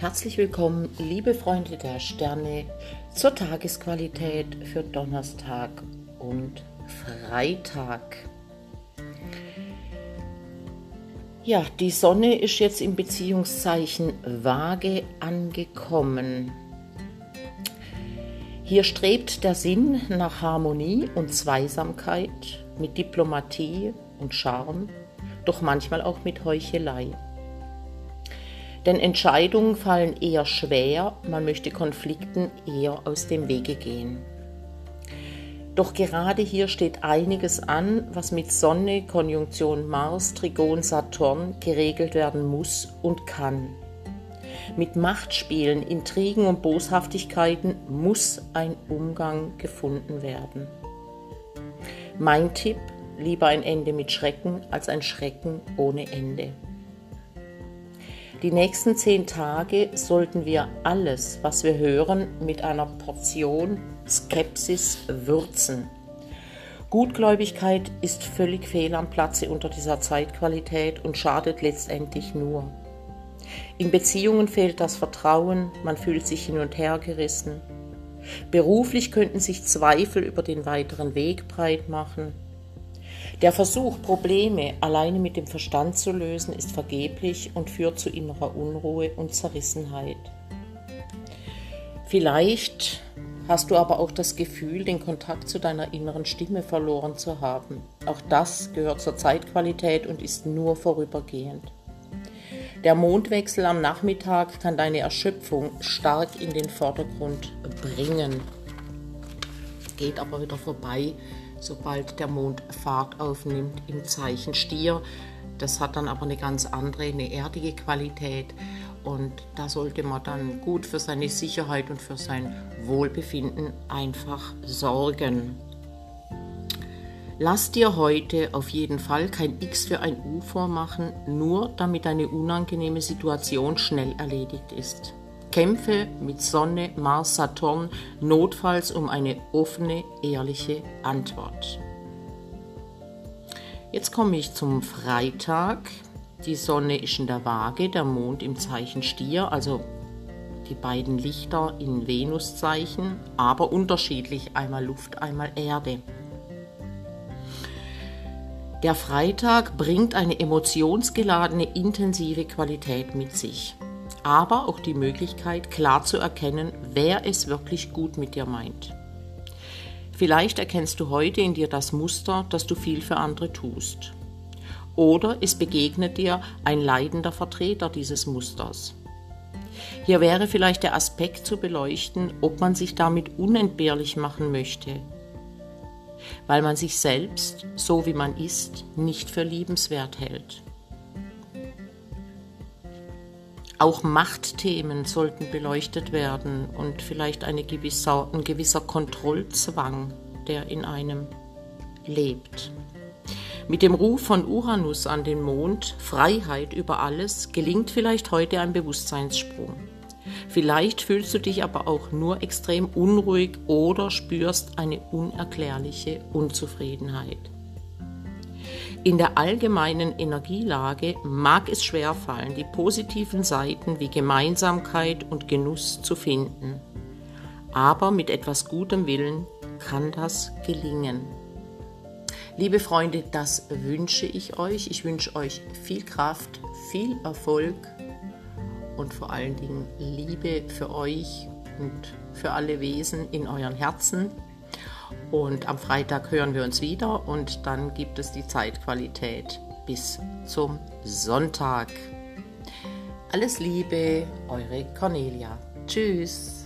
Herzlich willkommen, liebe Freunde der Sterne, zur Tagesqualität für Donnerstag und Freitag. Ja, die Sonne ist jetzt im Beziehungszeichen Waage angekommen. Hier strebt der Sinn nach Harmonie und Zweisamkeit mit Diplomatie und Charme, doch manchmal auch mit Heuchelei. Denn Entscheidungen fallen eher schwer, man möchte Konflikten eher aus dem Wege gehen. Doch gerade hier steht einiges an, was mit Sonne, Konjunktion Mars, Trigon Saturn geregelt werden muss und kann. Mit Machtspielen, Intrigen und Boshaftigkeiten muss ein Umgang gefunden werden. Mein Tipp, lieber ein Ende mit Schrecken als ein Schrecken ohne Ende. Die nächsten zehn Tage sollten wir alles, was wir hören, mit einer Portion Skepsis würzen. Gutgläubigkeit ist völlig fehl am Platze unter dieser Zeitqualität und schadet letztendlich nur. In Beziehungen fehlt das Vertrauen, man fühlt sich hin und her gerissen. Beruflich könnten sich Zweifel über den weiteren Weg breit machen. Der Versuch, Probleme alleine mit dem Verstand zu lösen, ist vergeblich und führt zu innerer Unruhe und Zerrissenheit. Vielleicht hast du aber auch das Gefühl, den Kontakt zu deiner inneren Stimme verloren zu haben. Auch das gehört zur Zeitqualität und ist nur vorübergehend. Der Mondwechsel am Nachmittag kann deine Erschöpfung stark in den Vordergrund bringen. Geht aber wieder vorbei, sobald der Mond Fahrt aufnimmt im Zeichen Stier. Das hat dann aber eine ganz andere, eine erdige Qualität. Und da sollte man dann gut für seine Sicherheit und für sein Wohlbefinden einfach sorgen. Lass dir heute auf jeden Fall kein X für ein U vormachen, nur damit eine unangenehme Situation schnell erledigt ist. Kämpfe mit Sonne, Mars, Saturn notfalls um eine offene, ehrliche Antwort. Jetzt komme ich zum Freitag. Die Sonne ist in der Waage, der Mond im Zeichen Stier, also die beiden Lichter in Venuszeichen, aber unterschiedlich, einmal Luft, einmal Erde. Der Freitag bringt eine emotionsgeladene, intensive Qualität mit sich aber auch die Möglichkeit, klar zu erkennen, wer es wirklich gut mit dir meint. Vielleicht erkennst du heute in dir das Muster, dass du viel für andere tust. Oder es begegnet dir ein leidender Vertreter dieses Musters. Hier wäre vielleicht der Aspekt zu beleuchten, ob man sich damit unentbehrlich machen möchte, weil man sich selbst, so wie man ist, nicht für liebenswert hält. Auch Machtthemen sollten beleuchtet werden und vielleicht eine gewisser, ein gewisser Kontrollzwang, der in einem lebt. Mit dem Ruf von Uranus an den Mond, Freiheit über alles, gelingt vielleicht heute ein Bewusstseinssprung. Vielleicht fühlst du dich aber auch nur extrem unruhig oder spürst eine unerklärliche Unzufriedenheit. In der allgemeinen Energielage mag es schwerfallen, die positiven Seiten wie Gemeinsamkeit und Genuss zu finden. Aber mit etwas gutem Willen kann das gelingen. Liebe Freunde, das wünsche ich euch. Ich wünsche euch viel Kraft, viel Erfolg und vor allen Dingen Liebe für euch und für alle Wesen in euren Herzen. Und am Freitag hören wir uns wieder und dann gibt es die Zeitqualität bis zum Sonntag. Alles Liebe, eure Cornelia. Tschüss.